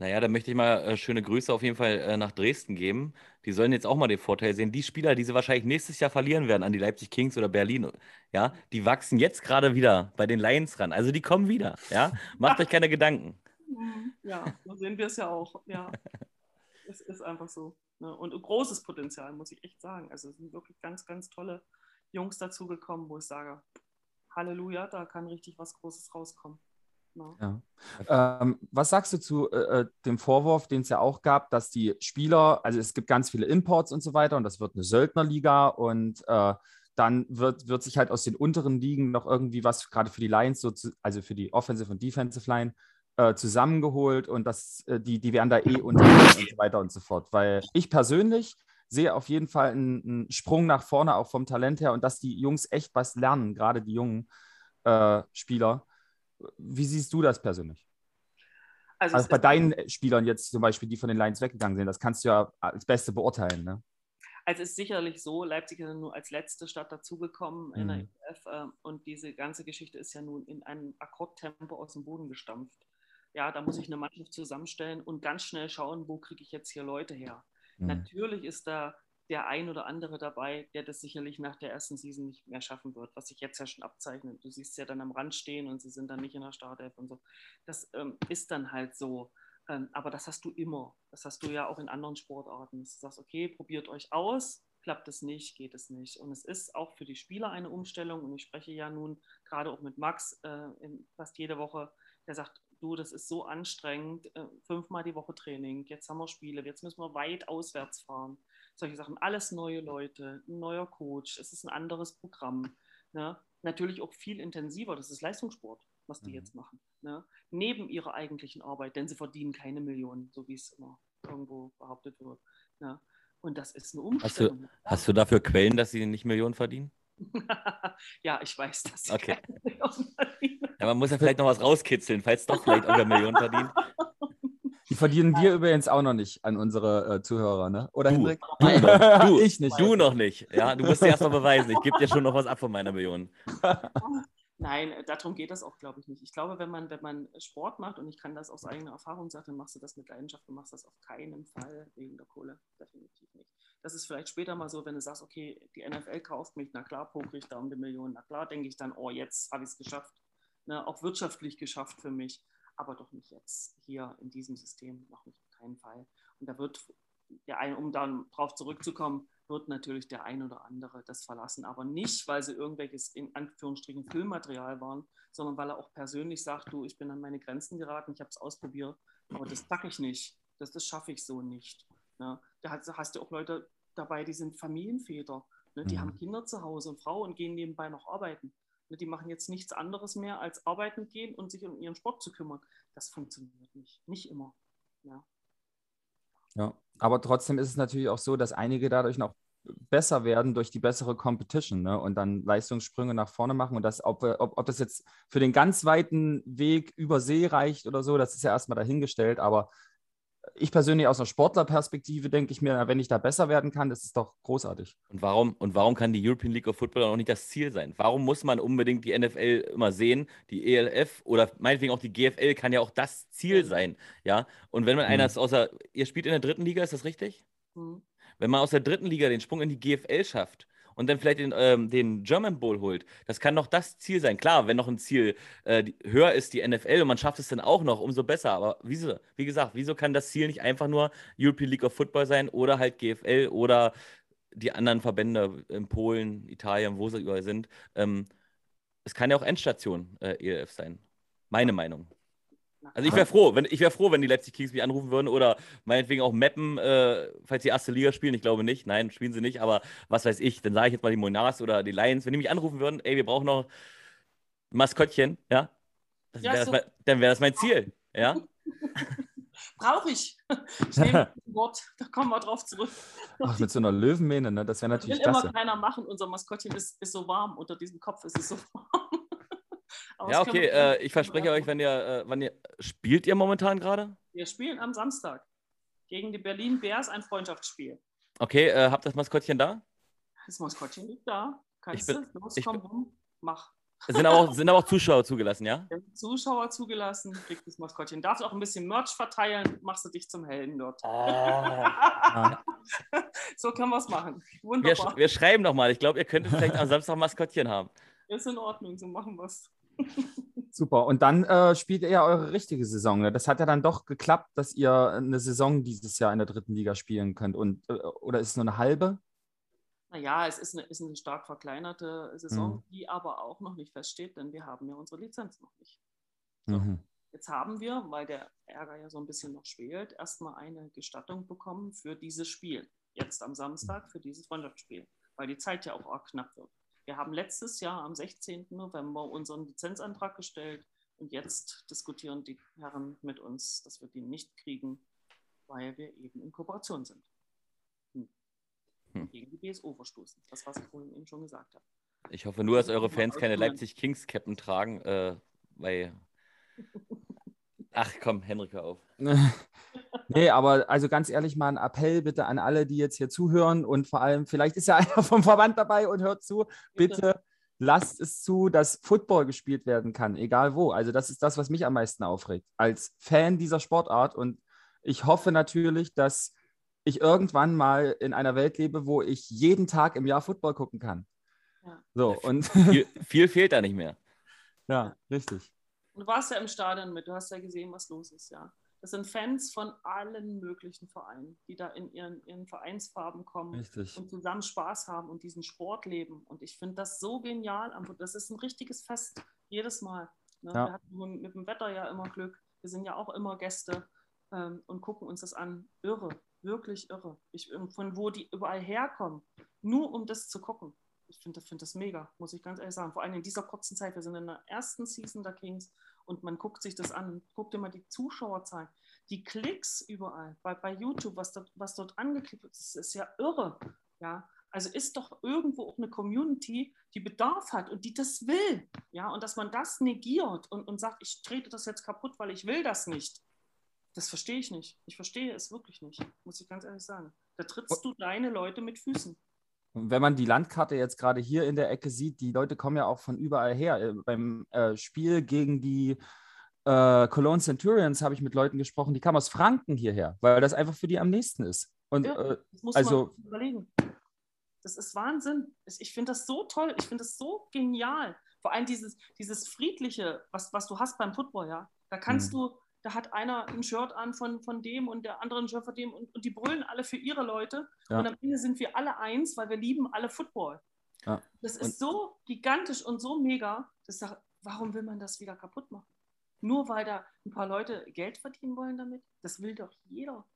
Naja, da möchte ich mal äh, schöne Grüße auf jeden Fall äh, nach Dresden geben. Die sollen jetzt auch mal den Vorteil sehen. Die Spieler, die sie wahrscheinlich nächstes Jahr verlieren werden an die Leipzig Kings oder Berlin, ja, die wachsen jetzt gerade wieder bei den Lions ran. Also die kommen wieder, ja. Macht euch keine Gedanken.
Ja, so sehen wir es ja auch. Ja, es ist einfach so. Ne? Und großes Potenzial, muss ich echt sagen. Also es sind wirklich ganz, ganz tolle Jungs dazugekommen, wo ich sage, Halleluja, da kann richtig was Großes rauskommen.
Ja. Ähm, was sagst du zu äh, äh, dem Vorwurf, den es ja auch gab, dass die Spieler, also es gibt ganz viele Imports und so weiter und das wird eine Söldnerliga und äh, dann wird, wird sich halt aus den unteren Ligen noch irgendwie was, gerade für die Lions, so zu, also für die Offensive und Defensive Line, äh, zusammengeholt und das, äh, die, die werden da eh unter und so weiter und so fort. Weil ich persönlich sehe auf jeden Fall einen, einen, Sprung nach vorne, auch vom Talent her und dass die Jungs echt was lernen, gerade die jungen äh, Spieler. Wie siehst du das persönlich? Also, also bei deinen Spielern jetzt zum Beispiel, die von den Lions weggegangen sind, das kannst du ja als Beste beurteilen. Ne?
Also es ist sicherlich so, Leipzig ist ja nur als letzte Stadt dazugekommen mhm. in der EF äh, und diese ganze Geschichte ist ja nun in einem Akkordtempo aus dem Boden gestampft. Ja, da muss ich eine Mannschaft zusammenstellen und ganz schnell schauen, wo kriege ich jetzt hier Leute her. Mhm. Natürlich ist da der ein oder andere dabei, der das sicherlich nach der ersten Season nicht mehr schaffen wird, was sich jetzt ja schon abzeichnet. Du siehst ja dann am Rand stehen und sie sind dann nicht in der Startelf und so. Das ähm, ist dann halt so. Ähm, aber das hast du immer. Das hast du ja auch in anderen Sportarten. Du sagst, okay, probiert euch aus, klappt es nicht, geht es nicht. Und es ist auch für die Spieler eine Umstellung. Und ich spreche ja nun gerade auch mit Max äh, fast jede Woche, der sagt, du, das ist so anstrengend, äh, fünfmal die Woche Training, jetzt haben wir Spiele, jetzt müssen wir weit auswärts fahren. Solche Sachen, alles neue Leute, ein neuer Coach, es ist ein anderes Programm. Ne? Natürlich auch viel intensiver, das ist Leistungssport, was die mhm. jetzt machen. Ne? Neben ihrer eigentlichen Arbeit, denn sie verdienen keine Millionen, so wie es immer irgendwo behauptet wird. Ne? Und das ist eine Umstellung.
Hast du, hast du dafür Quellen, dass sie nicht Millionen verdienen?
ja, ich weiß das.
Okay. Ja, man muss ja vielleicht noch was rauskitzeln, falls doch vielleicht auch eine Million verdient.
Die verdienen wir übrigens auch noch nicht an unsere äh, Zuhörer, ne? Oder
du,
Hendrik?
Du, noch, du, ich nicht. Du noch nicht. Ja, du musst dir erst mal beweisen. Ich gebe dir schon noch was ab von meiner Million.
Nein, darum geht das auch, glaube ich, nicht. Ich glaube, wenn man, wenn man Sport macht, und ich kann das aus eigener Erfahrung sagen, dann machst du das mit Leidenschaft, du machst das auf keinen Fall wegen der Kohle. Definitiv nicht. Das ist vielleicht später mal so, wenn du sagst, okay, die NFL kauft mich, na klar, pokere ich da um die Millionen, na klar, denke ich dann, oh, jetzt habe ich es geschafft. Ne, auch wirtschaftlich geschafft für mich, aber doch nicht jetzt hier in diesem System, noch nicht auf keinen Fall. Und da wird der ein, um dann drauf zurückzukommen, wird natürlich der ein oder andere das verlassen, aber nicht, weil sie irgendwelches in Anführungsstrichen Filmmaterial waren, sondern weil er auch persönlich sagt, du, ich bin an meine Grenzen geraten, ich habe es ausprobiert, aber das packe ich nicht, das, das schaffe ich so nicht. Ne? Da hast, hast du auch Leute dabei, die sind Familienväter, ne? die mhm. haben Kinder zu Hause und Frau und gehen nebenbei noch arbeiten. Ne? Die machen jetzt nichts anderes mehr, als arbeiten gehen und sich um ihren Sport zu kümmern. Das funktioniert nicht, nicht immer. Ja.
Ja, aber trotzdem ist es natürlich auch so, dass einige dadurch noch besser werden durch die bessere Competition ne? und dann Leistungssprünge nach vorne machen. Und das, ob, ob, ob das jetzt für den ganz weiten Weg über See reicht oder so, das ist ja erstmal dahingestellt. Aber ich persönlich aus einer Sportlerperspektive denke ich mir, wenn ich da besser werden kann, das ist doch großartig.
Und warum, und warum kann die European League of Football auch nicht das Ziel sein? Warum muss man unbedingt die NFL immer sehen? Die ELF oder meinetwegen auch die GFL kann ja auch das Ziel sein. Ja. Und wenn man mhm. einer ist außer, ihr spielt in der dritten Liga, ist das richtig? Mhm. Wenn man aus der dritten Liga den Sprung in die GFL schafft und dann vielleicht den, ähm, den German Bowl holt, das kann noch das Ziel sein. Klar, wenn noch ein Ziel äh, höher ist, die NFL, und man schafft es dann auch noch, umso besser. Aber wieso, wie gesagt, wieso kann das Ziel nicht einfach nur European League of Football sein oder halt GFL oder die anderen Verbände in Polen, Italien, wo sie überall sind? Ähm, es kann ja auch Endstation äh, ELF sein. Meine Meinung. Also ich wäre froh, wenn ich wäre froh, wenn die Leipzig Kings mich anrufen würden oder meinetwegen auch Mappen, äh, falls die erste Liga spielen. Ich glaube nicht. Nein, spielen sie nicht. Aber was weiß ich, dann sage ich jetzt mal die Monarchs oder die Lions, wenn die mich anrufen würden, ey, wir brauchen noch ein Maskottchen, ja, wär ja so. mein, dann wäre das mein Ziel, ja.
Brauche ich. Ich nehme ein Wort, da kommen wir drauf zurück.
Ach, mit so einer Löwenmähne, ne? das wäre natürlich
das will klasse. immer keiner machen. Unser Maskottchen ist, ist so warm. Unter diesem Kopf ist es so warm
ja, okay, äh, ich verspreche euch, wenn ihr, äh, wann ihr, spielt ihr momentan gerade?
Wir spielen am Samstag gegen die Berlin Bears ein Freundschaftsspiel.
Okay, äh, habt das Maskottchen da?
Das Maskottchen liegt da. Kannst ich bin, du? Los, komm rum, mach.
Sind aber, auch, sind aber auch Zuschauer zugelassen, ja?
Zuschauer zugelassen, kriegt das Maskottchen. Darfst auch ein bisschen Merch verteilen, machst du dich zum Helden dort.
Oh.
so können wir es machen.
Wunderbar. Wir, wir schreiben nochmal. Ich glaube, ihr könntet vielleicht am Samstag Maskottchen haben.
Ist in Ordnung, so machen wir es.
Super. Und dann äh, spielt ihr ja eure richtige Saison. Ne? Das hat ja dann doch geklappt, dass ihr eine Saison dieses Jahr in der dritten Liga spielen könnt. Und, äh, oder ist es nur eine halbe?
Naja, es ist eine, ist eine stark verkleinerte Saison, mhm. die aber auch noch nicht feststeht, denn wir haben ja unsere Lizenz noch nicht.
Mhm.
Jetzt haben wir, weil der Ärger ja so ein bisschen noch schwelt, erstmal eine Gestattung bekommen für dieses Spiel. Jetzt am Samstag für dieses Freundschaftsspiel, weil die Zeit ja auch knapp wird. Wir haben letztes Jahr am 16. November unseren Lizenzantrag gestellt und jetzt diskutieren die Herren mit uns, dass wir den nicht kriegen, weil wir eben in Kooperation sind. Hm.
Hm.
Gegen die BSO verstoßen. Das, was ich vorhin eben schon gesagt habe.
Ich hoffe nur, dass eure Fans keine Leipzig Kings Cappen tragen, äh, weil. Ach komm, Henrik, hör auf.
nee, aber also ganz ehrlich mal ein Appell bitte an alle, die jetzt hier zuhören und vor allem, vielleicht ist ja einer vom Verband dabei und hört zu, bitte lasst es zu, dass Football gespielt werden kann, egal wo. Also das ist das, was mich am meisten aufregt, als Fan dieser Sportart. Und ich hoffe natürlich, dass ich irgendwann mal in einer Welt lebe, wo ich jeden Tag im Jahr Football gucken kann.
Ja.
So, und
Viel, viel fehlt da nicht mehr.
ja, richtig.
Du warst ja im Stadion mit, du hast ja gesehen, was los ist, ja. Das sind Fans von allen möglichen Vereinen, die da in ihren, ihren Vereinsfarben kommen
Richtig.
und zusammen Spaß haben und diesen Sport leben. Und ich finde das so genial. Das ist ein richtiges Fest, jedes Mal. Ne?
Ja.
Wir hatten mit, mit dem Wetter ja immer Glück. Wir sind ja auch immer Gäste ähm, und gucken uns das an. Irre, wirklich irre. Ich, von wo die überall herkommen, nur um das zu gucken. Ich finde find das mega, muss ich ganz ehrlich sagen. Vor allem in dieser kurzen Zeit. Wir sind in der ersten Season der Kings und man guckt sich das an. Guckt mal die Zuschauerzahlen, die Klicks überall bei, bei YouTube, was dort, was dort angeklickt wird. Das ist ja irre. Ja, also ist doch irgendwo auch eine Community, die Bedarf hat und die das will. Ja, und dass man das negiert und, und sagt, ich trete das jetzt kaputt, weil ich will das nicht. Das verstehe ich nicht. Ich verstehe es wirklich nicht, muss ich ganz ehrlich sagen. Da trittst du deine Leute mit Füßen.
Und wenn man die Landkarte jetzt gerade hier in der Ecke sieht, die Leute kommen ja auch von überall her. Äh, Beim äh, Spiel gegen die äh, Cologne Centurions habe ich mit Leuten gesprochen, die kamen aus Franken hierher, weil das einfach für die am nächsten ist. Und
Ja.
äh,
Das muss
Also-
man überlegen. Das ist Wahnsinn. Ich ich finde das so toll. Ich finde das so genial. Vor allem dieses, dieses Friedliche, was, was du hast beim Football, ja. Da kannst
Mhm.
du, da hat einer ein Shirt an von, von dem und der andere ein Shirt von dem und, und die brüllen alle für ihre Leute.
Ja.
Und am Ende sind wir alle eins, weil wir lieben alle Football.
Ja.
Das
Und-
ist so gigantisch und so mega. Das ist, doch- warum will man das wieder kaputt machen? Nur weil da ein paar Leute Geld verdienen wollen damit? Das will doch jeder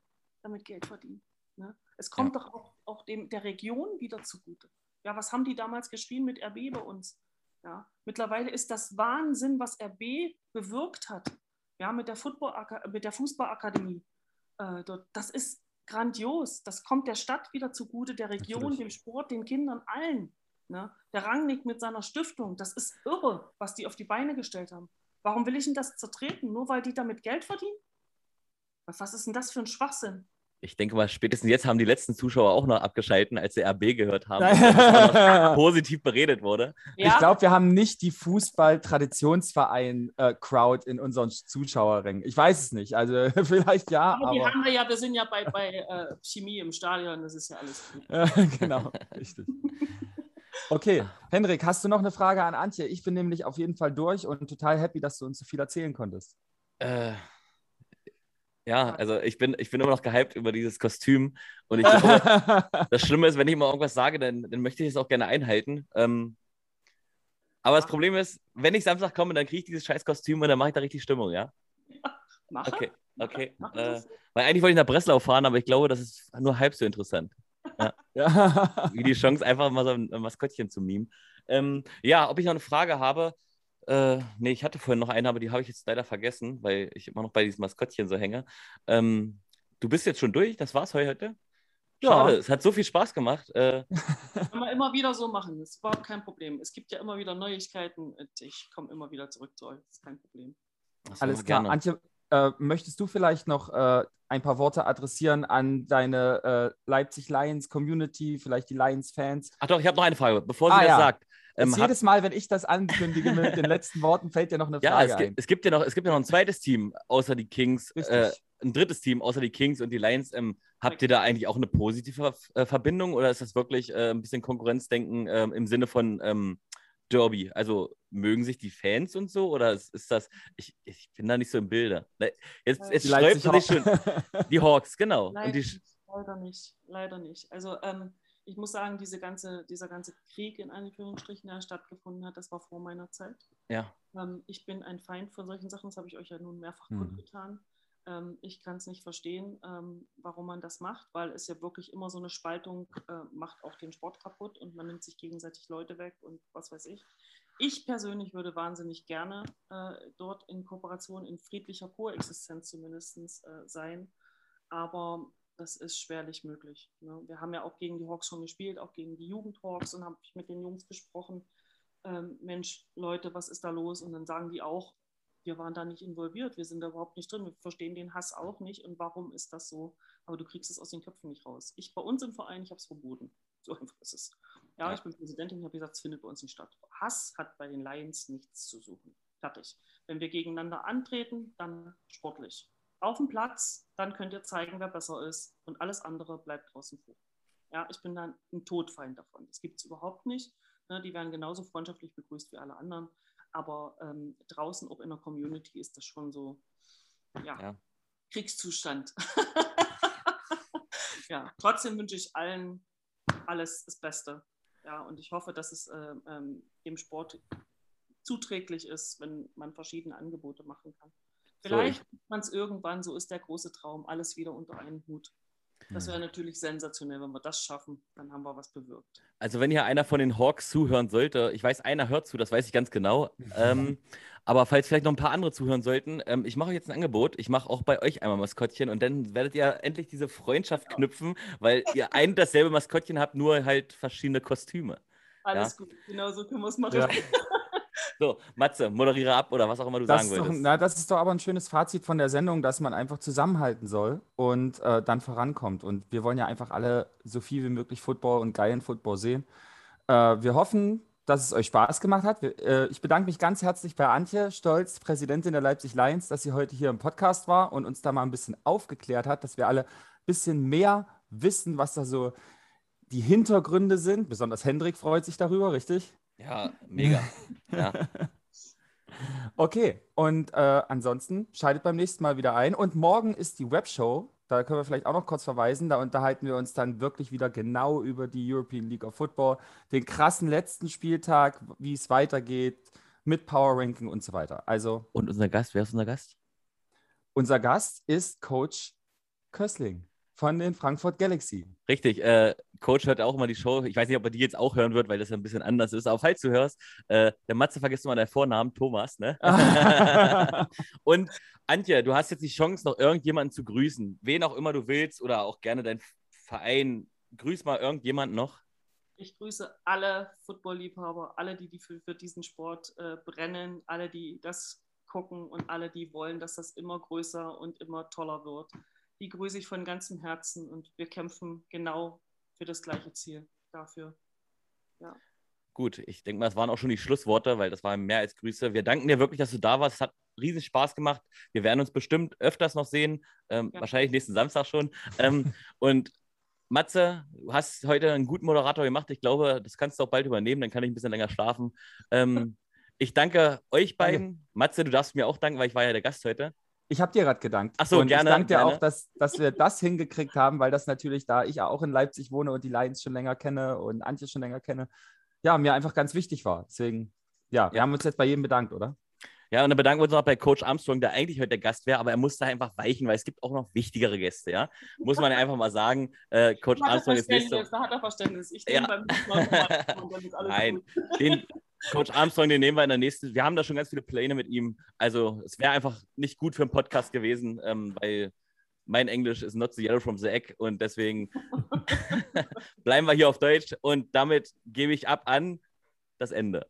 damit Geld verdienen. Ne? Es kommt doch auch, auch dem, der Region wieder zugute. Ja, was haben die damals geschrien mit RB bei uns? Ja, mittlerweile ist das Wahnsinn, was RB bewirkt hat. Ja, mit der, Football mit der Fußballakademie. Äh, dort, das ist grandios. Das kommt der Stadt wieder zugute, der Region,
Natürlich.
dem Sport, den Kindern, allen. Ne? Der Rangnick mit seiner Stiftung, das ist irre, was die auf die Beine gestellt haben. Warum will ich denn das zertreten? Nur weil die damit Geld verdienen? Was was ist denn das für ein Schwachsinn?
Ich denke mal, spätestens jetzt haben die letzten Zuschauer auch noch abgeschalten, als der RB gehört haben, dass positiv beredet wurde.
ich glaube, wir haben nicht die Fußball-Traditionsverein-Crowd in unseren Zuschauerrängen. Ich weiß es nicht. Also vielleicht ja,
aber die
aber
haben wir ja, wir sind ja bei, bei äh, Chemie im Stadion, das ist ja alles gut.
Ja, genau, richtig. Okay, Henrik, hast du noch eine Frage an Antje? Ich bin nämlich auf jeden Fall durch und total happy, dass du uns so viel erzählen konntest.
Äh, ja, also ich bin, ich bin immer noch gehypt über dieses Kostüm. Und ich glaube, das Schlimme ist, wenn ich mal irgendwas sage, dann, dann möchte ich es auch gerne einhalten. Ähm, aber das Problem ist, wenn ich Samstag komme, dann kriege ich dieses scheiß Kostüm und dann mache ich da richtig Stimmung, ja?
Mache?
Okay, okay.
Mach
Äh, weil eigentlich wollte ich nach Breslau fahren, aber ich glaube, das ist nur halb so interessant.
ja.
Wie die Chance, einfach mal so ein Maskottchen zu mimen. Ähm, ja, ob ich noch eine Frage habe? Äh, nee, ich hatte vorhin noch eine, aber die habe ich jetzt leider vergessen, weil ich immer noch bei diesem Maskottchen so hänge. Ähm, du bist jetzt schon durch? Das war's heute?
Ja.
Schade, es hat so viel Spaß gemacht. Äh,
Kann man immer wieder so machen, das ist überhaupt kein Problem. Es gibt ja immer wieder Neuigkeiten und ich komme immer wieder zurück zu euch, das ist kein Problem.
das
Alles klar.
gerne.
Antje, äh, möchtest du vielleicht noch äh, ein paar Worte adressieren an deine äh, Leipzig Lions Community, vielleicht die Lions Fans?
Ach doch, ich habe noch eine Frage, bevor sie
Ah,
das
ja.
sagt.
Ähm,
hat,
jedes Mal, wenn ich das ankündige mit den letzten Worten, fällt dir noch eine
ja,
Frage
es
ein.
gibt, es, gibt ja noch, es gibt ja noch ein zweites Team außer die Kings, äh, ein drittes Team außer die Kings und die Lions. Ähm, habt ihr da eigentlich auch eine positive äh, Verbindung oder ist das wirklich äh, ein bisschen Konkurrenzdenken ähm, im Sinne von ähm, Derby? Also mögen sich die Fans und so oder ist, ist das, ich, ich bin da nicht so im Bilde. Ne, Jetzt, jetzt man sich schon. Die Hawks, genau.
Leider
Und die,
nicht, leider nicht, leider nicht. Also ähm, ich muss sagen, diese ganze, dieser ganze Krieg in Anführungsstrichen, der stattgefunden hat, das war vor meiner Zeit.
Ja.
Ähm, ich bin ein Feind von solchen Sachen, das habe ich euch ja nun mehrfach
Mhm.
kundgetan. Ähm, ich kann es nicht verstehen, ähm, warum man das macht, weil es ja wirklich immer so eine Spaltung äh, macht auch den Sport kaputt und man nimmt sich gegenseitig Leute weg und was weiß ich. Ich persönlich würde wahnsinnig gerne äh, dort in Kooperation, in friedlicher Koexistenz zumindest äh, sein, aber das ist schwerlich möglich. Ne? Wir haben ja auch gegen die Hawks schon gespielt, auch gegen die Jugendhawks und habe ich mit den Jungs gesprochen. Ähm, Mensch, Leute, was ist da los? Und dann sagen die auch, wir waren da nicht involviert, wir sind da überhaupt nicht drin, wir verstehen den Hass auch nicht und warum ist das so? Aber du kriegst es aus den Köpfen nicht raus. Ich bei uns im Verein, ich habe es verboten. So einfach ist es. Ja,
Ja.
ich bin Präsidentin, ich habe gesagt, es findet bei uns nicht statt. Hass hat bei den Lions nichts zu suchen. Fertig. Wenn wir gegeneinander antreten, dann sportlich. Auf dem Platz, dann könnt ihr zeigen, wer besser ist und alles andere bleibt draußen vor. Ja, ich bin dann ein Todfeind davon. Das gibt es überhaupt nicht. Ne, die werden genauso freundschaftlich begrüßt wie alle anderen. Aber ähm, draußen, auch in der Community, ist das schon so, ja,
Ja.
Kriegszustand. ja, trotzdem wünsche ich allen alles das Beste. Ja, und ich hoffe, dass es ähm, ähm, dem Sport zuträglich ist, wenn man verschiedene Angebote machen kann. Vielleicht macht man es irgendwann, so ist der große Traum, alles wieder unter einen Hut. Das wäre natürlich sensationell, wenn wir das schaffen, dann haben wir was bewirkt.
Also wenn hier einer von den Hawks zuhören sollte, ich weiß, einer hört zu, das weiß ich ganz genau. Ähm, aber falls vielleicht noch ein paar andere zuhören sollten, ähm, ich mache euch jetzt ein Angebot. Ich mache auch bei euch einmal Maskottchen und dann werdet ihr endlich diese Freundschaft knüpfen, weil ihr ein und dasselbe Maskottchen habt, nur halt verschiedene Kostüme.
Alles gut, genau so können wir es machen.
Ja.
So, Matze, moderiere ab oder was auch immer du
Das
sagen wolltest.
na, das ist doch aber ein schönes Fazit von der Sendung, dass man einfach zusammenhalten soll und äh, dann vorankommt. Und wir wollen ja einfach alle so viel wie möglich Football und geilen Football sehen. Äh, wir hoffen, dass es euch Spaß gemacht hat. Wir, äh, ich bedanke mich ganz herzlich bei Antje Stolz, Präsidentin der Leipzig Lions, dass sie heute hier im Podcast war und uns da mal ein bisschen aufgeklärt hat, dass wir alle ein bisschen mehr wissen, was da so die Hintergründe sind. Besonders Hendrik freut sich darüber, richtig?
Ja, mega. Ja.
Okay, und äh, ansonsten schaltet beim nächsten Mal wieder ein. Und morgen ist die Webshow. Da können wir vielleicht auch noch kurz verweisen. Da unterhalten wir uns dann wirklich wieder genau über die European League of Football, den krassen letzten Spieltag, wie es weitergeht mit Power Ranking und so weiter. Also
Und unser Gast, wer ist unser Gast?
unser Gast ist Coach Kössling von den Frankfurt Galaxy.
Richtig, äh, Coach hört auch immer die Show. Ich weiß nicht, ob er die jetzt auch hören wird, weil das ja ein bisschen anders ist. Aber falls du hörst, äh, der Matze vergisst immer deinen Vornamen, Thomas, ne? Und Antje, du hast jetzt die Chance, noch irgendjemanden zu grüßen. Wen auch immer du willst oder auch gerne deinen Verein. Grüß mal irgendjemanden noch.
Ich grüße alle Football-Liebhaber, alle, die, die für, für diesen Sport äh, brennen, alle, die das gucken und alle, die wollen, dass das immer größer und immer toller wird. Die grüße ich von ganzem Herzen und wir kämpfen genau für das gleiche Ziel dafür.
Gut, ich denke mal, das waren auch schon die Schlussworte, weil das waren mehr als Grüße. Wir danken dir wirklich, dass du da warst. Es hat riesen Spaß gemacht. Wir werden uns bestimmt öfters noch sehen. Ähm,
Ja.
Wahrscheinlich nächsten Samstag schon. Ähm, und Matze, du hast heute einen guten Moderator gemacht. Ich glaube, das kannst du auch bald übernehmen. Dann kann ich ein bisschen länger schlafen. Ähm, ich danke euch beiden. Matze, du darfst mir auch danken, weil ich war ja der Gast heute.
Ich habe dir gerade gedankt.
Ach so,
und
gerne,
ich danke dir
gerne.
auch, dass, dass wir das hingekriegt haben, weil das natürlich, da ich ja auch in Leipzig wohne und die Lions schon länger kenne und Antje schon länger kenne, ja, mir einfach ganz wichtig war. Deswegen, ja, wir
Ja.
haben uns jetzt bei jedem bedankt, oder?
Ja, und dann bedanken wir uns noch bei Coach Armstrong, der eigentlich heute der Gast wäre, aber er musste einfach weichen, weil es gibt auch noch wichtigere Gäste, ja. Muss man ja einfach mal sagen. Äh, Coach Armstrong ist nicht so.
Da hat er Verständnis. Ich
Ja.
nehme beim nächsten Mal nochmal und dann ist alles
Nein,
gut.
den Coach Armstrong, den nehmen wir in der nächsten. Wir haben da schon ganz viele Pläne mit ihm. Also es wäre einfach nicht gut für einen Podcast gewesen, ähm, weil mein Englisch ist not the yellow from the egg und deswegen bleiben wir hier auf Deutsch und damit gebe ich ab an das Ende.